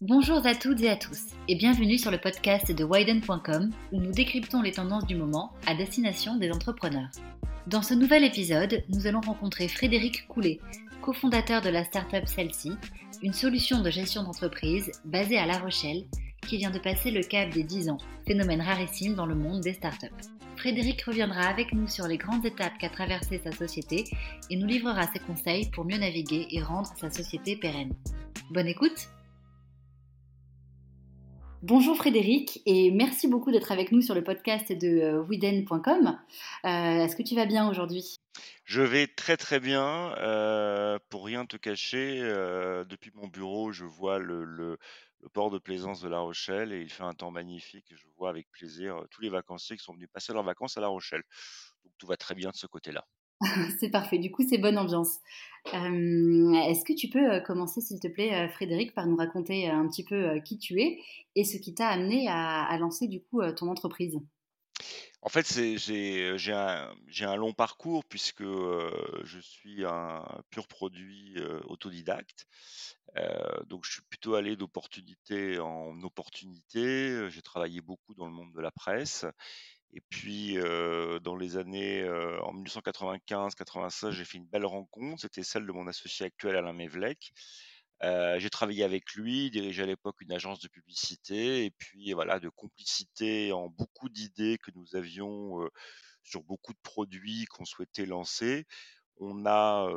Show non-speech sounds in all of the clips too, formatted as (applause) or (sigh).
Bonjour à toutes et à tous et bienvenue sur le podcast de Widen.com où nous décryptons les tendances du moment à destination des entrepreneurs. Dans ce nouvel épisode, nous allons rencontrer Frédéric Coulet, cofondateur de la startup Celsi, une solution de gestion d'entreprise basée à La Rochelle qui vient de passer le cap des 10 ans, phénomène rarissime dans le monde des startups. Frédéric reviendra avec nous sur les grandes étapes qu'a traversé sa société et nous livrera ses conseils pour mieux naviguer et rendre sa société pérenne. Bonne écoute Bonjour Frédéric et merci beaucoup d'être avec nous sur le podcast de euh, widen.com. Euh, est-ce que tu vas bien aujourd'hui? Je vais très très bien. Euh, pour rien te cacher, depuis mon bureau, je vois le, port de plaisance de La Rochelle et il fait un temps magnifique. je vois avec plaisir tous les vacanciers qui sont venus passer leurs vacances à La Rochelle. Donc tout va très bien de ce côté-là. (laughs) c'est parfait, du coup c'est bonne ambiance. Est-ce que tu peux commencer s'il te plaît Frédéric par nous raconter un petit peu qui tu es et ce qui t'a amené à, lancer du coup ton entreprise? En fait, j'ai un, long parcours puisque je suis un pur produit autodidacte. donc, je suis plutôt allé d'opportunité en opportunité. J'ai travaillé beaucoup dans le monde de la presse. Et puis, dans les années, en 1995-96, j'ai fait une belle rencontre. C'était celle de mon associé actuel, Alain Mevlec. j'ai travaillé avec lui, dirigé à l'époque une agence de publicité, et puis voilà, de complicité en beaucoup d'idées que nous avions sur beaucoup de produits qu'on souhaitait lancer. On a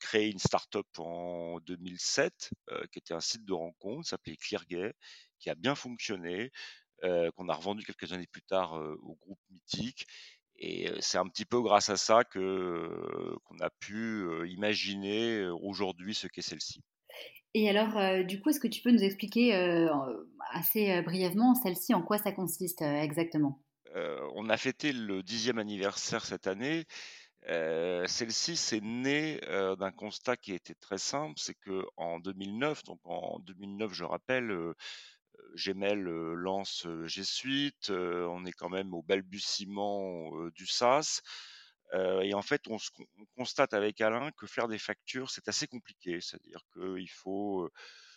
créé une start-up en 2007, qui était un site de rencontre, s'appelait Cleargay, qui a bien fonctionné. Euh, qu'on a revendu quelques années plus tard euh, au groupe Mythique. Et euh, c'est un petit peu grâce à ça que qu'on a pu imaginer aujourd'hui ce qu'est celle-ci. Et alors, du coup, est-ce que tu peux nous expliquer assez brièvement celle-ci, en quoi ça consiste exactement? On a fêté le dixième anniversaire cette année. Celle-ci, c'est né d'un constat qui était très simple, c'est que en 2009, donc en 2009, je rappelle, Gmail lance G Suite, on est quand même au balbutiement du SaaS. et en fait, on, constate avec Alain que faire des factures, c'est assez compliqué. C'est-à-dire qu'il faut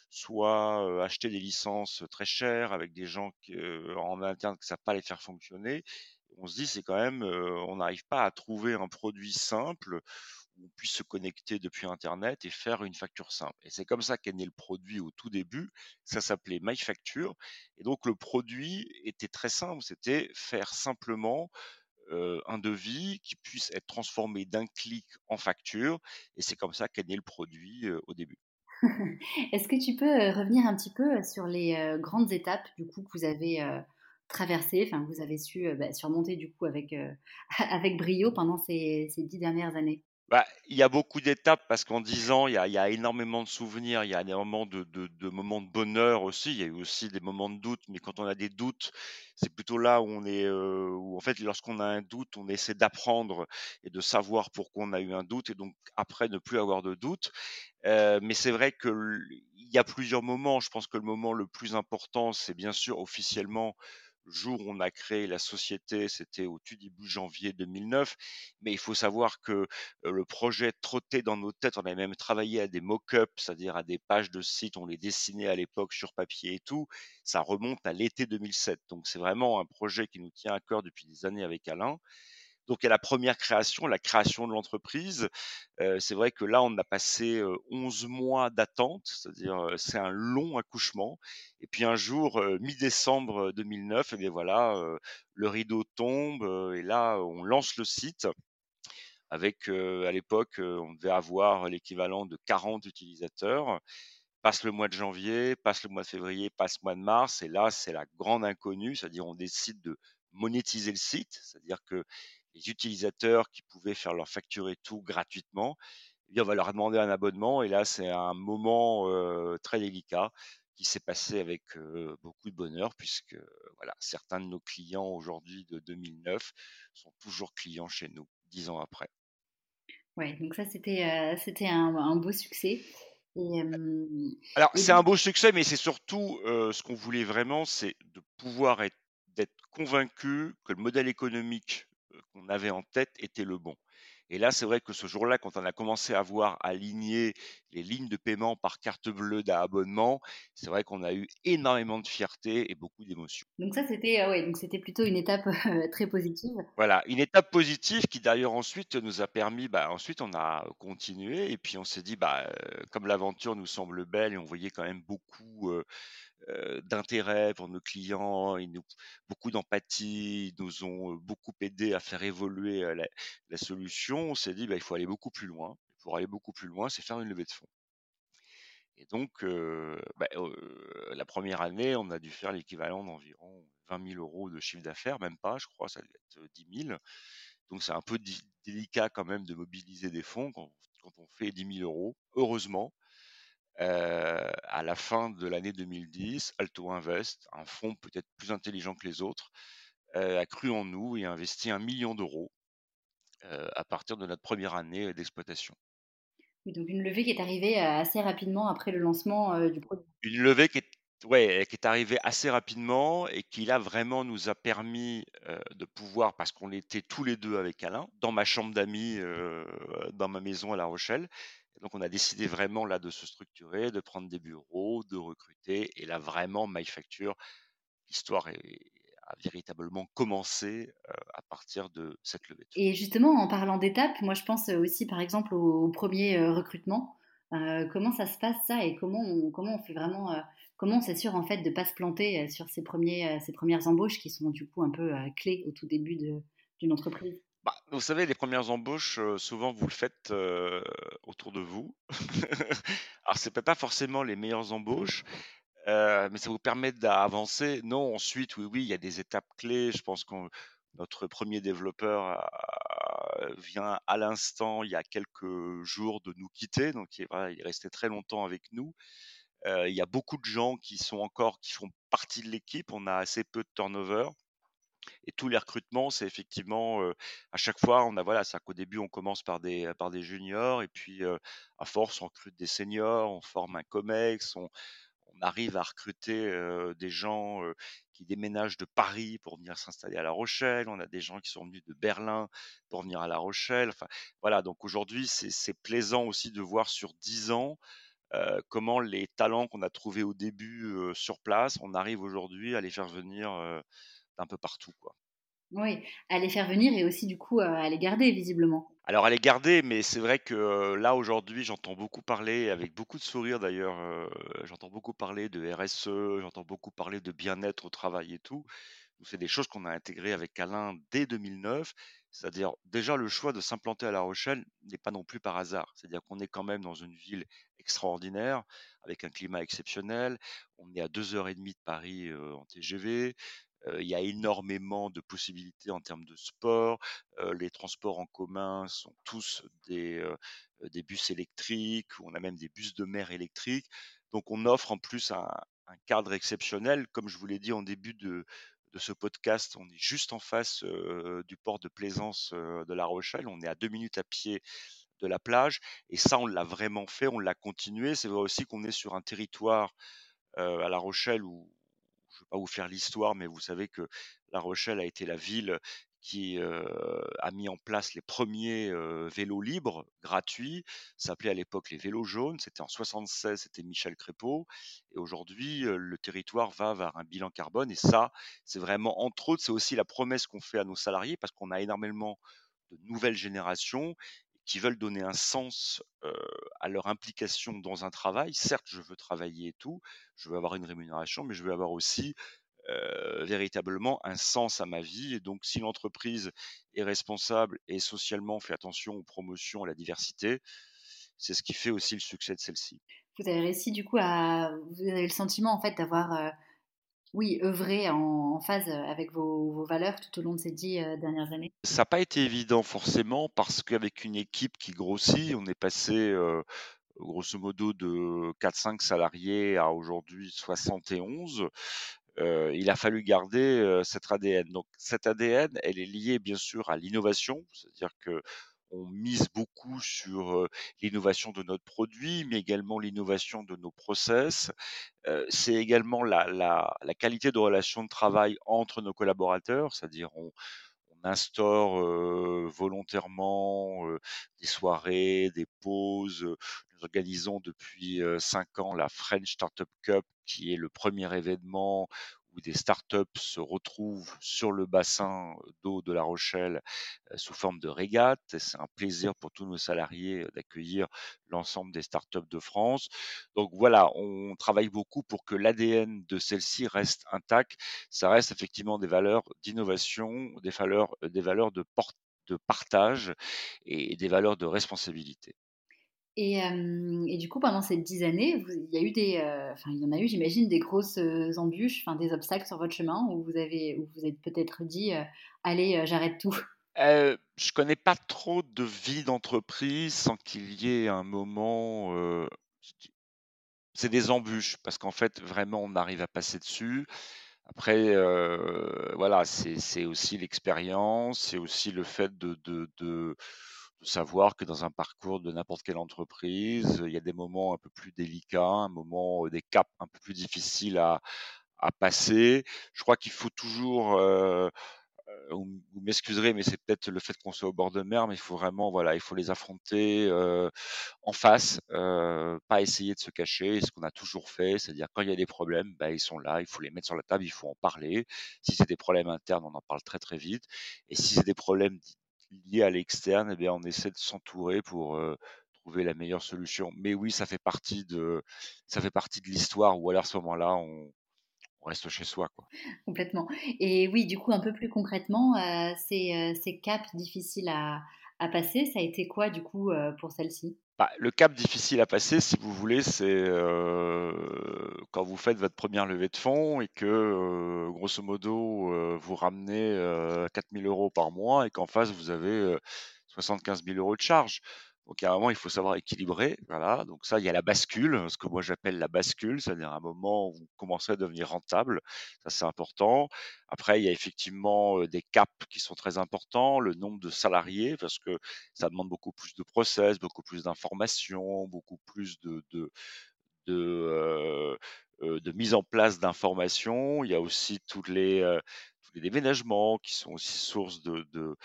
soit acheter des licences très chères avec des gens en interne qui ne savent pas les faire fonctionner. On se dit, c'est quand même, on n'arrive pas à trouver un produit simple on puisse se connecter depuis Internet et faire une facture simple. Et c'est comme ça qu'est né le produit au tout début. Ça s'appelait MyFacture. Et donc le produit était très simple. C'était faire simplement un devis qui puisse être transformé d'un clic en facture. Et c'est comme ça qu'est né le produit au début. (laughs) Est-ce que tu peux revenir un petit peu sur les grandes étapes du coup que vous avez traversées, enfin que vous avez su bah, surmonter du coup avec, (laughs) avec brio pendant ces dix dernières années? Bah, il y a beaucoup d'étapes parce qu'en 10 ans, il y a, énormément de souvenirs, il y a énormément de, moments de bonheur aussi. Il y a eu aussi des moments de doute, mais quand on a des doutes, c'est plutôt là où on est, euh, en fait, lorsqu'on a un doute, on essaie d'apprendre et de savoir pourquoi on a eu un doute et donc après ne plus avoir de doute. Euh, mais c'est vrai que il y a plusieurs moments. Je pense que le moment le plus important, c'est bien sûr officiellement le jour où on a créé la société, c'était au tout début janvier 2009. Mais il faut savoir que le projet trottait dans nos têtes. On avait même travaillé à des mock-ups, c'est-à-dire à des pages de site. On les dessinait à l'époque sur papier et tout. Ça remonte à l'été 2007. Donc c'est vraiment un projet qui nous tient à cœur depuis des années avec Alain. Donc, a la première création, la création de l'entreprise. c'est vrai que là, on a passé 11 mois d'attente, c'est-à-dire c'est un long accouchement. Et puis un jour, mi-décembre 2009, et bien voilà, le rideau tombe et là, on lance le site. Avec, à l'époque, on devait avoir l'équivalent de 40 utilisateurs passe le mois de janvier, passe le mois de février, passe le mois de mars, et là, c'est la grande inconnue, c'est-à-dire on décide de monétiser le site, c'est-à-dire que les utilisateurs qui pouvaient faire leur facture et tout gratuitement, eh on va leur demander un abonnement. Et là, c'est un moment très délicat qui s'est passé avec beaucoup de bonheur, puisque voilà, certains de nos clients aujourd'hui de 2009 sont toujours clients chez nous, dix ans après. Ouais, donc ça, c'était c'était un, beau succès. Alors, c'est un beau succès, mais c'est surtout ce qu'on voulait vraiment, c'est de pouvoir être d'être convaincu que le modèle économique qu'on avait en tête était le bon. Et là, c'est vrai que ce jour-là, quand on a commencé à voir aligner les lignes de paiement par carte bleue d'abonnement, c'est vrai qu'on a eu énormément de fierté et beaucoup d'émotions. Donc ça, c'était euh, ouais, donc c'était plutôt une étape euh, très positive. Voilà, une étape positive qui d'ailleurs ensuite nous a permis, bah, ensuite on a continué et puis on s'est dit, bah, comme l'aventure nous semble belle et on voyait quand même beaucoup d'intérêt pour nos clients, beaucoup d'empathie, ils nous ont beaucoup aidé à faire évoluer la, solution. On s'est dit, bah, il faut aller beaucoup plus loin. Pour aller beaucoup plus loin, c'est faire une levée de fonds. Et donc, bah, la première année, on a dû faire l'équivalent d'environ 20 000 euros de chiffre d'affaires, même pas, je crois, ça devait être 10 000. Donc, c'est un peu délicat quand même de mobiliser des fonds quand on fait 10 000 euros. Heureusement, euh, à la fin de l'année 2010, Alto Invest, un fonds peut-être plus intelligent que les autres, euh, a cru en nous et a investi un million d'euros euh, à partir de notre première année d'exploitation. donc une levée qui est arrivée assez rapidement après le lancement du produit. Une levée qui est, ouais, qui est arrivée assez rapidement et qui là vraiment nous a permis de pouvoir, parce qu'on était tous les deux avec Alain, dans ma chambre d'amis, dans ma maison à La Rochelle, donc on a décidé vraiment là de se structurer, de prendre des bureaux, de recruter. Et là vraiment, MyFacture, l'histoire a véritablement commencé à partir de cette levée. Et justement, en parlant d'étapes, moi je pense aussi par exemple au, premier recrutement. comment ça se passe ça? Et comment on, comment on fait vraiment, comment on s'assure en fait de ne pas se planter sur ces, premiers, ces premières embauches qui sont du coup un peu clés au tout début d'une entreprise? Bah, vous savez, les premières embauches, souvent vous le faites autour de vous. (laughs) Alors, c'est peut pas forcément les meilleures embauches, mais ça vous permet d'avancer. Non, ensuite, oui, oui, il y a des étapes clés. Je pense que notre premier développeur vient à l'instant, il y a quelques jours, de nous quitter. Donc, il, est resté très longtemps avec nous. il y a beaucoup de gens qui sont encore, qui font partie de l'équipe. On a assez peu de turnover. Et tous les recrutements, c'est effectivement à chaque fois, on a voilà, c'est qu'au début on commence par des par des juniors et puis à force on recrute des seniors, on forme un comex, on, arrive à recruter des gens qui déménagent de Paris pour venir s'installer à La Rochelle. On a des gens qui sont venus de Berlin pour venir à La Rochelle. Enfin, voilà. Donc aujourd'hui, c'est plaisant aussi de voir sur dix ans comment les talents qu'on a trouvés au début sur place, on arrive aujourd'hui à les faire venir un peu partout. Quoi. Oui, à les faire venir et aussi du coup à les garder visiblement. Alors à les garder, mais c'est vrai que là aujourd'hui j'entends beaucoup parler, avec beaucoup de sourire d'ailleurs, j'entends beaucoup parler de RSE, j'entends beaucoup parler de bien-être au travail et tout. C'est des choses qu'on a intégrées avec Alain dès 2009. C'est-à-dire, déjà, le choix de s'implanter à La Rochelle n'est pas non plus par hasard. C'est-à-dire qu'on est quand même dans une ville extraordinaire, avec un climat exceptionnel. On est à deux heures et demie de Paris en TGV il y a énormément de possibilités en termes de sport. les transports en commun sont tous des, bus électriques, on a même des bus de mer électriques. Donc on offre en plus un, cadre exceptionnel. Comme je vous l'ai dit en début de ce podcast, on est juste en face du port de plaisance de La Rochelle. On est à deux minutes à pied de la plage. Et ça, on l'a vraiment fait, on l'a continué. C'est vrai aussi qu'on est sur un territoire à La Rochelle où je ne vais pas vous faire l'histoire, mais vous savez que La Rochelle a été la ville qui a mis en place les premiers vélos libres gratuits. S'appelait à l'époque les vélos jaunes. C'était en 76, c'était Michel Crépeau. Et aujourd'hui, le territoire va vers un bilan carbone. Et ça, c'est vraiment, entre autres, c'est aussi la promesse qu'on fait à nos salariés parce qu'on a énormément de nouvelles générations qui veulent donner un sens à leur implication dans un travail. Certes, je veux travailler et tout, je veux avoir une rémunération, mais je veux avoir aussi véritablement un sens à ma vie. Et donc, si l'entreprise est responsable et socialement fait attention aux promotions, à la diversité, c'est ce qui fait aussi le succès de celle-ci. Vous avez réussi du coup à, vous avez le sentiment en fait d'avoir oui, œuvrer en, phase avec vos, valeurs tout au long de ces dix euh, dernières années? Ça n'a pas été évident forcément parce qu'avec une équipe qui grossit, on est passé euh, grosso modo de 4-5 salariés à aujourd'hui 71. Euh, il a fallu garder cet ADN. Donc cet ADN, elle est liée bien sûr à l'innovation, c'est-à-dire que on mise beaucoup sur l'innovation de notre produit, mais également l'innovation de nos process. c'est également la, qualité de relation de travail entre nos collaborateurs, c'est-à-dire on, instaure volontairement des soirées, des pauses, nous organisons depuis cinq ans la French Startup Cup, qui est le premier événement où des startups se retrouvent sur le bassin d'eau de La Rochelle sous forme de régate. C'est un plaisir pour tous nos salariés d'accueillir l'ensemble des startups de France. Donc voilà, on travaille beaucoup pour que l'ADN de celle-ci reste intact. Ça reste effectivement des valeurs d'innovation, des valeurs, des valeurs de, de partage et des valeurs de responsabilité. Et, et, du coup, pendant ces dix années, il y a eu des, enfin, il y en a eu, j'imagine, des grosses embûches, enfin, des obstacles sur votre chemin où vous avez, où vous êtes peut-être dit, allez, j'arrête tout. (laughs) Euh, je connais pas trop de vie d'entreprise sans qu'il y ait un moment. c'est des embûches parce qu'en fait, vraiment, on arrive à passer dessus. Après, voilà, c'est aussi l'expérience, c'est aussi le fait de savoir que dans un parcours de n'importe quelle entreprise, il y a des moments un peu plus délicats, un moment, des caps un peu plus difficiles à, passer. Je crois qu'il faut toujours, vous m'excuserez, mais c'est peut-être le fait qu'on soit au bord de mer, mais il faut vraiment, voilà, il faut les affronter en face, pas essayer de se cacher. Ce qu'on a toujours fait, c'est-à-dire quand il y a des problèmes, bah, ils sont là, il faut les mettre sur la table, il faut en parler. Si c'est des problèmes internes, on en parle très très vite. Et si c'est des problèmes lié à l'externe, eh bien, on essaie de s'entourer pour trouver la meilleure solution. Mais oui, ça fait partie de, ça fait partie de l'histoire. Ou alors à ce moment-là, on, reste chez soi. Complètement. Et oui, du coup, un peu plus concrètement, ces, ces, caps difficiles à, à, passer, ça a été quoi, du coup, pour celle-ci? Bah, le cap difficile à passer, si vous voulez, c'est quand vous faites votre première levée de fonds et que, grosso modo, vous ramenez 4000 euros par mois et qu'en face, vous avez 75 000 euros de charges. Donc à un moment, il faut savoir équilibrer. Voilà. Donc ça, il y a la bascule, ce que moi j'appelle la bascule, c'est-à-dire un moment où vous commencez à devenir rentable. Ça, c'est important. Après, il y a effectivement des caps qui sont très importants, le nombre de salariés, parce que ça demande beaucoup plus de process, beaucoup plus d'informations, beaucoup plus de, mise en place d'informations. Il y a aussi tous les, déménagements qui sont aussi source de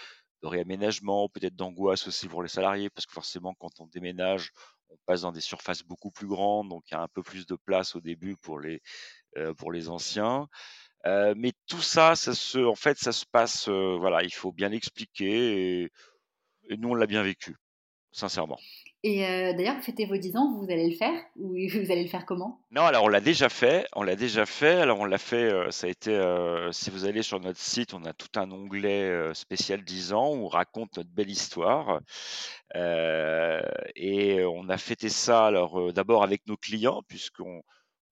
de réaménagement, peut-être d'angoisse aussi pour les salariés, parce que forcément, quand on déménage, on passe dans des surfaces beaucoup plus grandes, donc il y a un peu plus de place au début pour les, euh, pour les anciens. Euh, mais tout ça, ça se, en fait, ça se passe, euh, voilà, il faut bien l'expliquer, et, et nous, on l'a bien vécu, sincèrement. Et euh, d'ailleurs, vous fêtez vos 10 ans, vous allez le faire Ou (laughs) vous allez le faire comment? Non, alors on l'a déjà fait. On l'a déjà fait. Alors on l'a fait, euh, ça a été, euh, si vous allez sur notre site, on a tout un onglet spécial 10 ans où on raconte notre belle histoire. et on a fêté ça alors d'abord avec nos clients, puisqu'on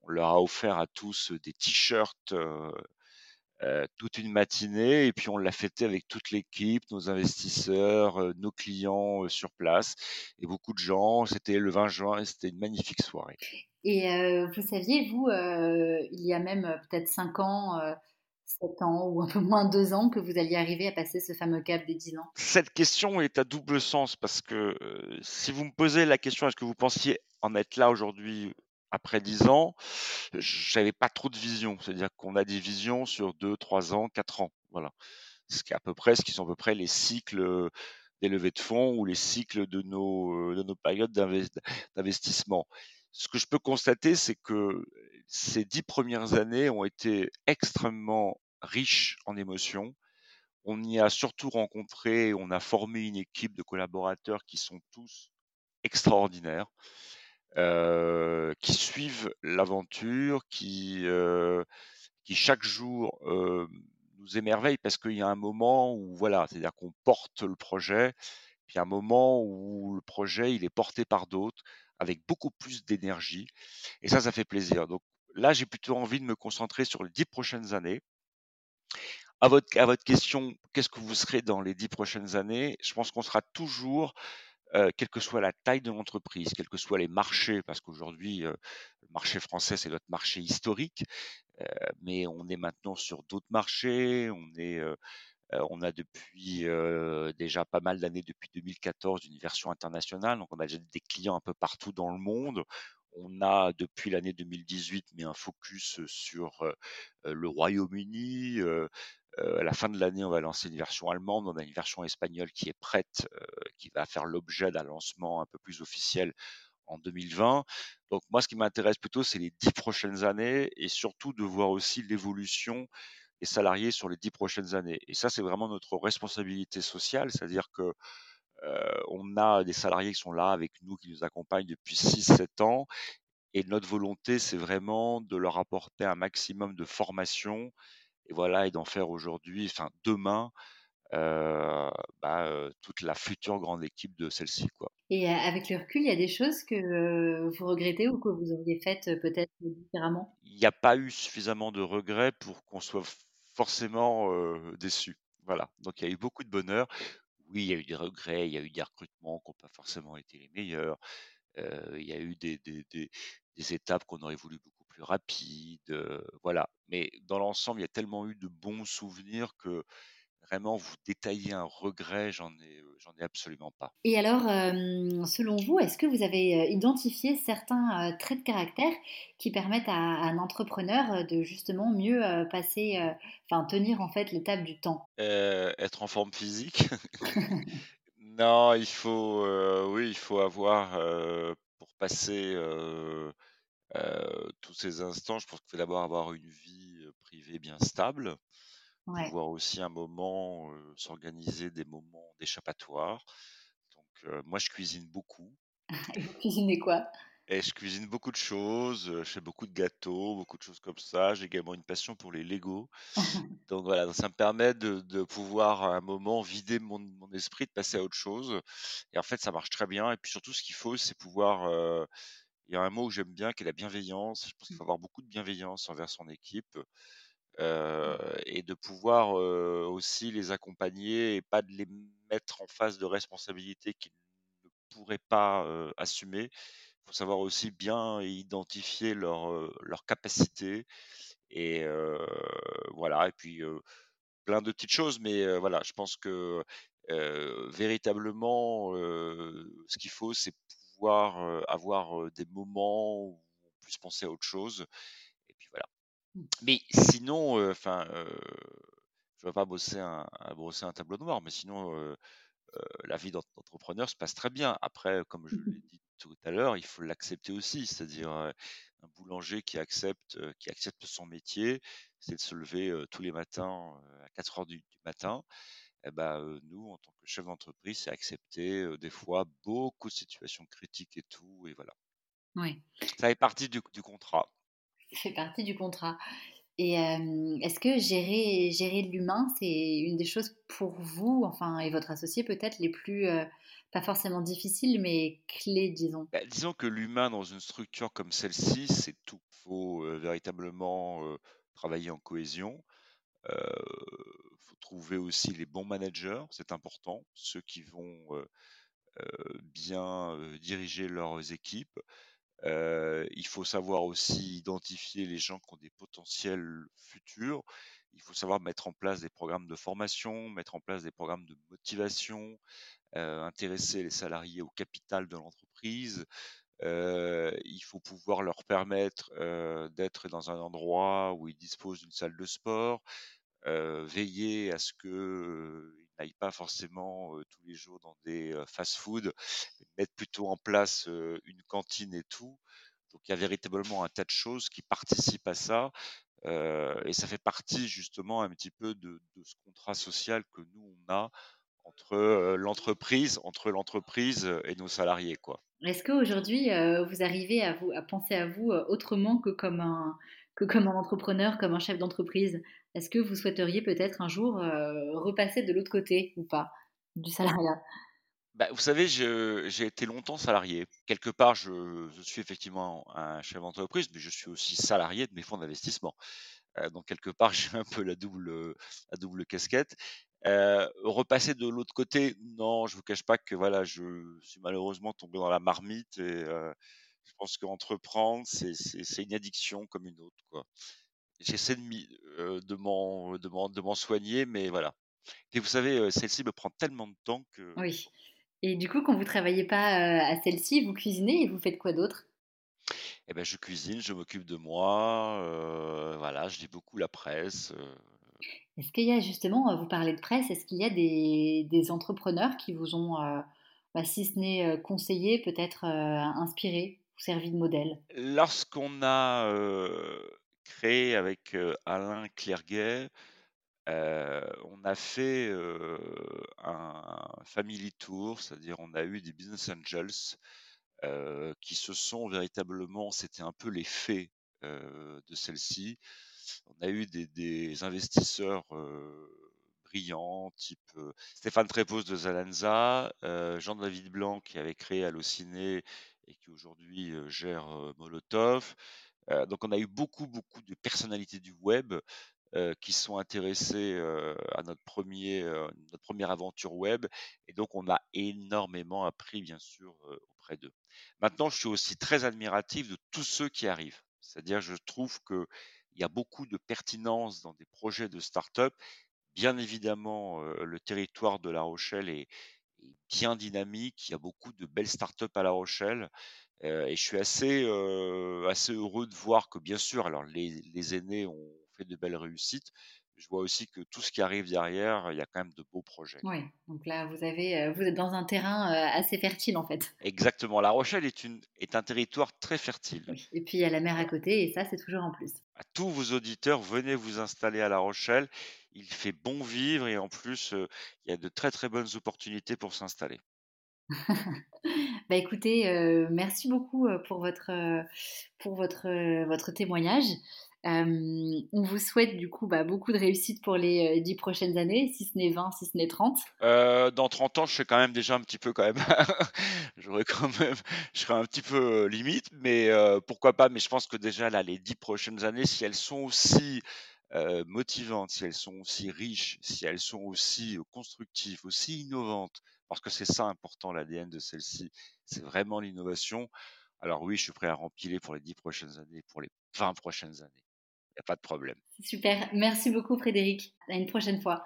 on leur a offert à tous des t-shirts toute une matinée et puis on l'a fêté avec toute l'équipe, nos investisseurs, nos clients sur place et beaucoup de gens. C'était le 20 juin et c'était une magnifique soirée. Et vous saviez, vous, il y a même peut-être 5 ans, 7 ans ou un peu moins 2 ans que vous alliez arriver à passer ce fameux cap des 10 ans? Cette question est à double sens parce que si vous me posez la question, est-ce que vous pensiez en être là aujourd'hui après 10 ans, j'avais pas trop de vision. C'est-à-dire qu'on a des visions sur 2, 3 ans, 4 ans. Voilà. Ce qui à peu près, ce qui sont à peu près les cycles des levées de fonds ou les cycles de nos, de nos périodes d'investissement. Ce que je peux constater, c'est que ces dix premières années ont été extrêmement riches en émotions. On y a surtout rencontré, on a formé une équipe de collaborateurs qui sont tous extraordinaires. Qui suivent l'aventure, qui, qui chaque jour nous émerveillent parce qu'il y a un moment où, voilà, c'est-à-dire qu'on porte le projet, puis un moment où le projet, il est porté par d'autres avec beaucoup plus d'énergie. Et ça, ça fait plaisir. Donc là, j'ai plutôt envie de me concentrer sur les dix prochaines années. À votre, à votre question, qu'est-ce que vous serez dans les dix prochaines années? Je pense qu'on sera toujours quelle que soit la taille de l'entreprise, quels que soient les marchés, parce qu'aujourd'hui, le marché français, c'est notre marché historique, mais on est maintenant sur d'autres marchés, on est... on a depuis déjà pas mal d'années, depuis 2014, une version internationale. Donc, on a déjà des clients un peu partout dans le monde. On a depuis l'année 2018 mis un focus sur le Royaume-Uni, à la fin de l'année, on va lancer une version allemande. On a une version espagnole qui est prête, qui va faire l'objet d'un lancement un peu plus officiel en 2020. Donc moi, ce qui m'intéresse plutôt, c'est les dix prochaines années et surtout de voir aussi l'évolution des salariés sur les dix prochaines années. Et ça, c'est vraiment notre responsabilité sociale, c'est-à-dire que on a des salariés qui sont là avec nous, qui nous accompagnent depuis 6-7 ans. Et notre volonté, c'est vraiment de leur apporter un maximum de formation et voilà, et d'en faire aujourd'hui, enfin demain, bah, toute la future grande équipe de celle-ci. Quoi. Et avec le recul, il y a des choses que vous regrettez ou que vous auriez faites peut-être différemment? Il n'y a pas eu suffisamment de regrets pour qu'on soit forcément déçu. Voilà, donc il y a eu beaucoup de bonheur. Oui, il y a eu des regrets, il y a eu des recrutements qui n'ont pas forcément été les meilleurs. il y a eu des, des, des, des étapes qu'on aurait voulu beaucoup plus rapides. voilà. Mais dans l'ensemble, il y a tellement eu de bons souvenirs que vraiment vous détailler un regret, j'en ai, j'en ai absolument pas. Et alors, selon vous, est-ce que vous avez identifié certains traits de caractère qui permettent à, un entrepreneur de justement mieux passer, enfin tenir en fait l'étape du temps? Être en forme physique? (laughs) Non, il faut, oui, il faut avoir pour passer tous ces instants. Je pense qu'il faut d'abord avoir une vie privée bien stable pouvoir aussi un moment s'organiser des moments d'échappatoire. Donc moi je cuisine beaucoup. (laughs) Et vous cuisinez quoi? Et je cuisine beaucoup de choses, je fais beaucoup de gâteaux, beaucoup de choses comme ça. J'ai également une passion pour les Lego. (laughs) Donc voilà, ça me permet de, de, pouvoir à un moment vider mon, mon, esprit, de passer à autre chose. Et en fait, ça marche très bien. Et puis surtout, ce qu'il faut, c'est pouvoir. Il y a un mot que j'aime bien, qui est la bienveillance. Je pense qu'il faut avoir beaucoup de bienveillance envers son équipe. Mmh. et de pouvoir aussi les accompagner et pas de les mettre en face de responsabilités qu'ils ne pourraient pas assumer. Il faut savoir aussi bien identifier leurs leur capacités et voilà et puis plein de petites choses mais voilà je pense que véritablement ce qu'il faut c'est pouvoir avoir des moments où on puisse penser à autre chose Mmh. Mais sinon, enfin, je ne vais pas bosser un, brosser un tableau noir, mais sinon, la vie d'entrepreneur se passe très bien. Après, comme je (laughs) l'ai dit tout à l'heure, il faut l'accepter aussi, c'est-à-dire un boulanger qui accepte, qui accepte son métier, c'est de se lever tous les matins à 4 heures du, matin. Eh ben, nous, en tant que chef d'entreprise, c'est accepter des fois beaucoup de situations critiques et tout, et voilà. Oui. Ça fait partie du contrat fait partie du contrat. Et est-ce que gérer, gérer l'humain, c'est une des choses pour vous, enfin, et votre associé peut-être, les plus, pas forcément difficiles, mais clés, disons? Bah, Disons que l'humain dans une structure comme celle-ci, c'est tout. Il faut véritablement travailler en cohésion. Trouver aussi les bons managers, c'est important, ceux qui vont bien diriger leurs équipes il faut savoir aussi identifier les gens qui ont des potentiels futurs. Il faut savoir mettre en place des programmes de formation, mettre en place des programmes de motivation, intéresser les salariés au capital de l'entreprise. il faut pouvoir leur permettre d'être dans un endroit où ils disposent d'une salle de sport, veiller à ce qu'ils n'aillent pas forcément tous les jours dans des fast-food, mettre plutôt en place une cantine et tout. Donc il y a véritablement un tas de choses qui participent à ça. et ça fait partie justement un petit peu de, ce contrat social que nous on a entre l'entreprise, entre l'entreprise et nos salariés. Est-ce qu'aujourd'hui vous arrivez à penser à vous autrement que comme un que comme un entrepreneur, comme un chef d'entreprise Est-ce que vous souhaiteriez peut-être un jour repasser de l'autre côté ou pas du salariat? Bah, vous savez, j'ai été longtemps salarié. Quelque part, je, suis effectivement un chef d'entreprise, mais je suis aussi salarié de mes fonds d'investissement. Euh, donc, quelque part, (laughs) j'ai un peu la double, la double casquette. Euh, repasser de l'autre côté, non, je vous cache pas que voilà, je suis malheureusement tombé dans la marmite et euh, je pense qu'entreprendre, c'est une addiction comme une autre. Quoi. J'essaie de, de m'en soigner, mais voilà. Et vous savez, celle-ci me prend tellement de temps que. Oui. Et du coup, quand vous travaillez pas à celle-ci, vous cuisinez et vous faites quoi d'autre? Eh ben, je cuisine, je m'occupe de moi, voilà, je lis beaucoup la presse. Est-ce qu'il y a justement, vous parlez de presse, est-ce qu'il y a des, des entrepreneurs qui vous ont bah, si ce n'est conseillé, peut-être inspiré? Servi de modèle Lorsqu'on a créé avec Alain Clerguet, on a fait un family tour, c'est-à-dire on a eu des business angels qui se sont véritablement, c'était un peu les faits de celle-ci. On a eu des, investisseurs brillants, type Stéphane Trépos de Zalanza, Jean-David Blanc qui avait créé Allociné et qui aujourd'hui gère Molotov. donc on a eu beaucoup, beaucoup de personnalités du web qui sont intéressés à notre, premier, notre première aventure web. Et donc, on a énormément appris, bien sûr, auprès d'eux. Maintenant, je suis aussi très admiratif de tous ceux qui arrivent. C'est-à-dire, je trouve qu'il y a beaucoup de pertinence dans des projets de start-up. Bien évidemment, le territoire de La Rochelle est, bien dynamique. Il y a beaucoup de belles start-up à La Rochelle. et je suis assez, assez heureux de voir que, bien sûr, alors les, les aînés ont de belles réussites. Je vois aussi que tout ce qui arrive derrière, il y a quand même de beaux projets. Oui, donc là, vous, avez, euh, vous êtes dans un terrain euh, assez fertile en fait. Exactement. La Rochelle est, une, est un territoire très fertile. Et puis il y a la mer à côté et ça, c'est toujours en plus. À tous vos auditeurs, venez vous installer à La Rochelle. Il fait bon vivre et en plus, euh, il y a de très très bonnes opportunités pour s'installer. (laughs) bah écoutez, merci beaucoup pour votre, pour votre, votre témoignage on vous souhaite du coup bah, beaucoup de réussite pour les 10 prochaines années, si ce n'est 20, si ce n'est 30. dans 30 ans, je serai quand même déjà un petit peu quand même. (laughs) J'aurais quand même, je serai un petit peu limite, mais pourquoi pas. Mais je pense que déjà là, les 10 prochaines années, si elles sont aussi motivantes, si elles sont aussi riches, si elles sont aussi constructives, aussi innovantes, parce que c'est ça important, l'ADN de celle-ci, c'est vraiment l'innovation. Alors oui, je suis prêt à remplir pour les 10 prochaines années, pour les 20 prochaines années a pas de problème. Super. Merci beaucoup, Frédéric. À une prochaine fois.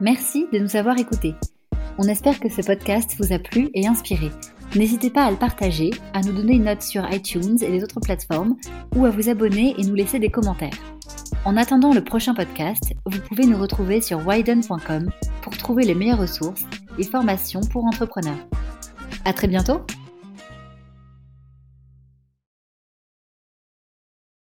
Merci de nous avoir écoutés. On espère que ce podcast vous a plu et inspiré. N'hésitez pas à le partager, à nous donner une note sur iTunes et les autres plateformes, ou à vous abonner et nous laisser des commentaires. En attendant le prochain podcast, vous pouvez nous retrouver sur widen.com pour trouver les meilleures ressources et formations pour entrepreneurs. À très bientôt!